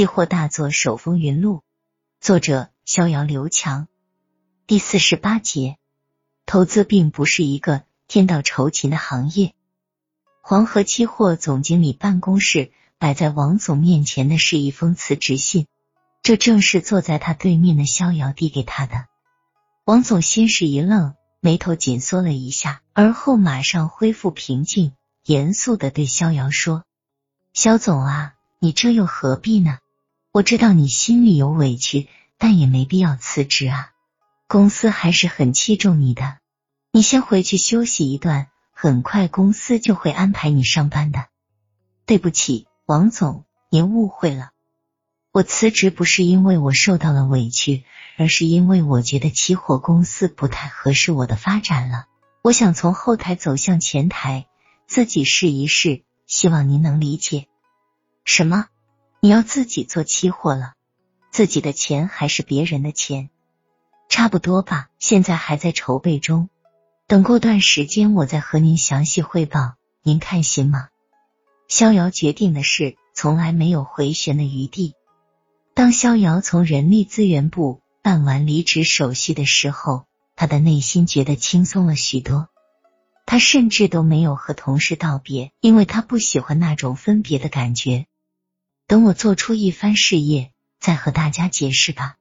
期货大作手风云录，作者逍遥刘强。第四十八节，投资并不是一个天道酬勤的行业。黄河期货总经理办公室摆在王总面前的是一封辞职信，这正是坐在他对面的逍遥递给他的。王总先是一愣，眉头紧缩了一下，而后马上恢复平静，严肃的对逍遥说：“肖总啊。”你这又何必呢？我知道你心里有委屈，但也没必要辞职啊。公司还是很器重你的，你先回去休息一段，很快公司就会安排你上班的。对不起，王总，您误会了。我辞职不是因为我受到了委屈，而是因为我觉得期货公司不太合适我的发展了。我想从后台走向前台，自己试一试，希望您能理解。什么？你要自己做期货了？自己的钱还是别人的钱？差不多吧，现在还在筹备中，等过段时间我再和您详细汇报，您看行吗？逍遥决定的事从来没有回旋的余地。当逍遥从人力资源部办完离职手续的时候，他的内心觉得轻松了许多。他甚至都没有和同事道别，因为他不喜欢那种分别的感觉。等我做出一番事业，再和大家解释吧。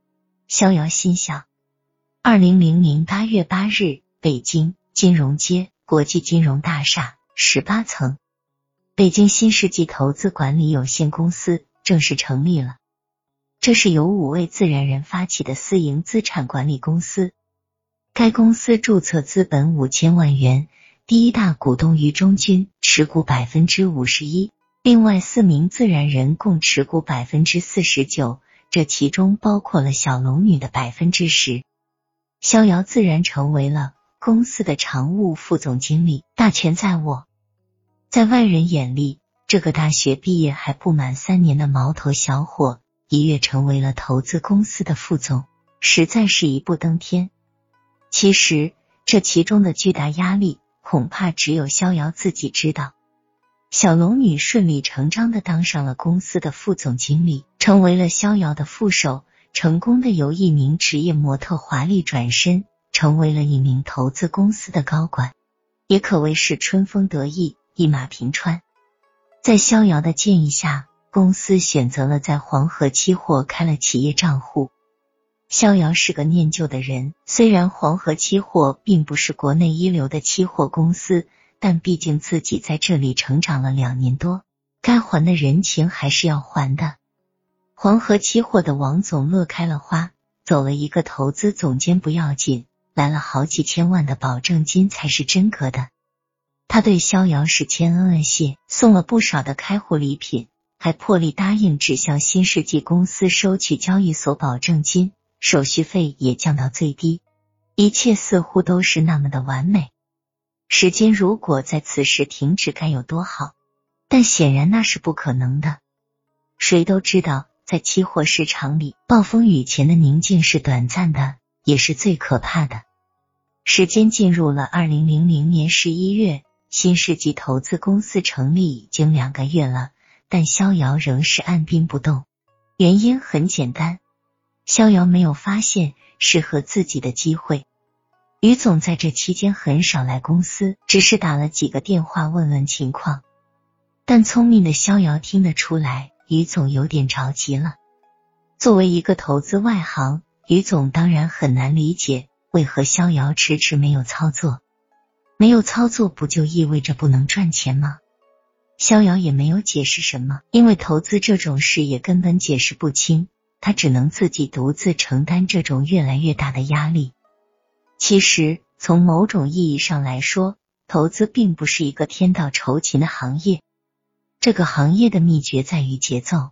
逍遥心想。二零零零八月八日，北京金融街国际金融大厦十八层，北京新世纪投资管理有限公司正式成立了。这是由五位自然人发起的私营资产管理公司。该公司注册资本五千万元，第一大股东于中军持股百分之五十一。另外四名自然人共持股百分之四十九，这其中包括了小龙女的百分之十。逍遥自然成为了公司的常务副总经理，大权在握。在外人眼里，这个大学毕业还不满三年的毛头小伙，一跃成为了投资公司的副总，实在是一步登天。其实这其中的巨大压力，恐怕只有逍遥自己知道。小龙女顺理成章的当上了公司的副总经理，成为了逍遥的副手，成功的由一名职业模特华丽转身，成为了一名投资公司的高管，也可谓是春风得意，一马平川。在逍遥的建议下，公司选择了在黄河期货开了企业账户。逍遥是个念旧的人，虽然黄河期货并不是国内一流的期货公司。但毕竟自己在这里成长了两年多，该还的人情还是要还的。黄河期货的王总乐开了花，走了一个投资总监不要紧，来了好几千万的保证金才是真格的。他对逍遥是千恩万谢，送了不少的开户礼品，还破例答应只向新世纪公司收取交易所保证金，手续费也降到最低，一切似乎都是那么的完美。时间如果在此时停止，该有多好！但显然那是不可能的。谁都知道，在期货市场里，暴风雨前的宁静是短暂的，也是最可怕的。时间进入了二零零零年十一月，新世纪投资公司成立已经两个月了，但逍遥仍是按兵不动。原因很简单，逍遥没有发现适合自己的机会。于总在这期间很少来公司，只是打了几个电话问问情况。但聪明的逍遥听得出来，于总有点着急了。作为一个投资外行，于总当然很难理解为何逍遥迟迟没有操作。没有操作不就意味着不能赚钱吗？逍遥也没有解释什么，因为投资这种事也根本解释不清，他只能自己独自承担这种越来越大的压力。其实，从某种意义上来说，投资并不是一个天道酬勤的行业。这个行业的秘诀在于节奏。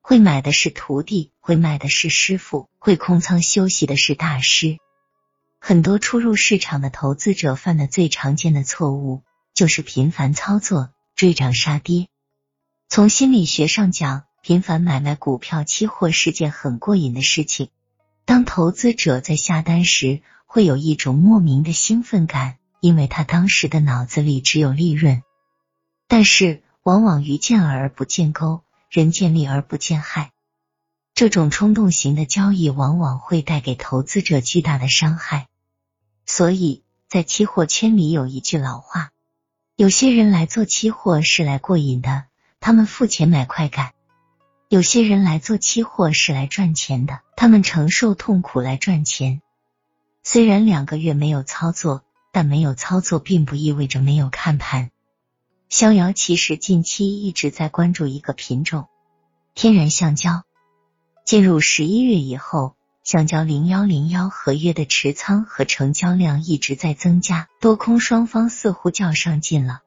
会买的是徒弟，会卖的是师傅，会空仓休息的是大师。很多初入市场的投资者犯的最常见的错误，就是频繁操作，追涨杀跌。从心理学上讲，频繁买卖股票、期货是件很过瘾的事情。当投资者在下单时，会有一种莫名的兴奋感，因为他当时的脑子里只有利润。但是，往往鱼见饵不见钩，人见利而不见害。这种冲动型的交易往往会带给投资者巨大的伤害。所以在期货圈里有一句老话：有些人来做期货是来过瘾的，他们付钱买快感；有些人来做期货是来赚钱的，他们承受痛苦来赚钱。虽然两个月没有操作，但没有操作并不意味着没有看盘。逍遥其实近期一直在关注一个品种——天然橡胶。进入十一月以后，橡胶零幺零幺合约的持仓和成交量一直在增加，多空双方似乎较上劲了。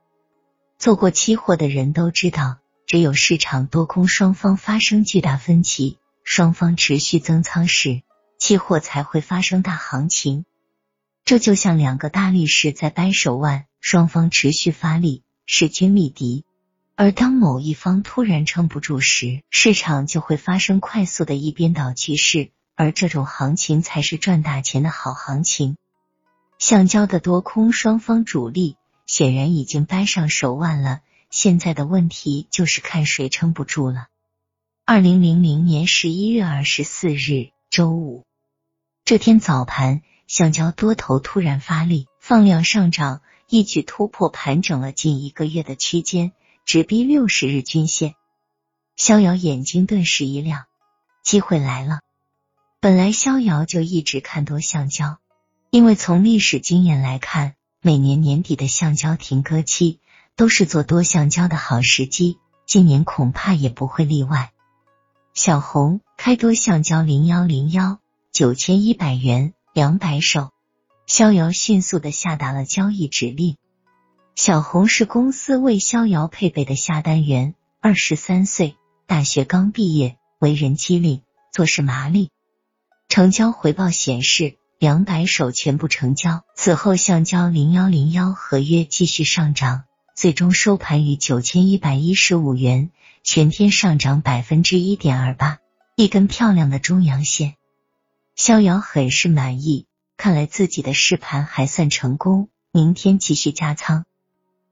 做过期货的人都知道，只有市场多空双方发生巨大分歧，双方持续增仓时，期货才会发生大行情。这就像两个大力士在掰手腕，双方持续发力，势均力敌。而当某一方突然撑不住时，市场就会发生快速的一边倒趋势，而这种行情才是赚大钱的好行情。橡胶的多空双方主力显然已经掰上手腕了，现在的问题就是看谁撑不住了。二零零零年十一月二十四日周五这天早盘，橡胶多头突然发力，放量上涨，一举突破盘整了近一个月的区间。直逼六十日均线，逍遥眼睛顿时一亮，机会来了。本来逍遥就一直看多橡胶，因为从历史经验来看，每年年底的橡胶停割期都是做多橡胶的好时机，今年恐怕也不会例外。小红开多橡胶零幺零幺九千一百元两百手，逍遥迅速的下达了交易指令。小红是公司为逍遥配备的下单员，二十三岁，大学刚毕业，为人机灵，做事麻利。成交回报显示，两百手全部成交。此后，橡胶零幺零幺合约继续上涨，最终收盘于九千一百一十五元，全天上涨百分之一点二八，一根漂亮的中阳线。逍遥很是满意，看来自己的试盘还算成功，明天继续加仓。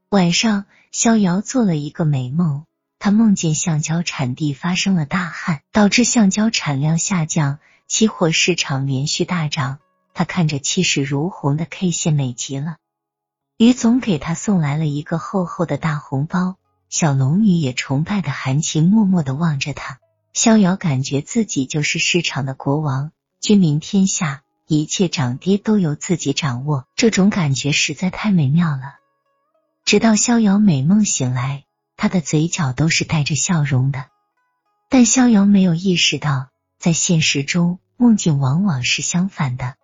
晚上，逍遥做了一个美梦，他梦见橡胶产地发生了大旱，导致橡胶产量下降，期货市场连续大涨。他看着气势如虹的 K 线，美极了。于总给他送来了一个厚厚的大红包，小龙女也崇拜的含情脉脉的望着他。逍遥感觉自己就是市场的国王，君临天下，一切涨跌都由自己掌握，这种感觉实在太美妙了。直到逍遥美梦醒来，他的嘴角都是带着笑容的。但逍遥没有意识到，在现实中，梦境往往是相反的。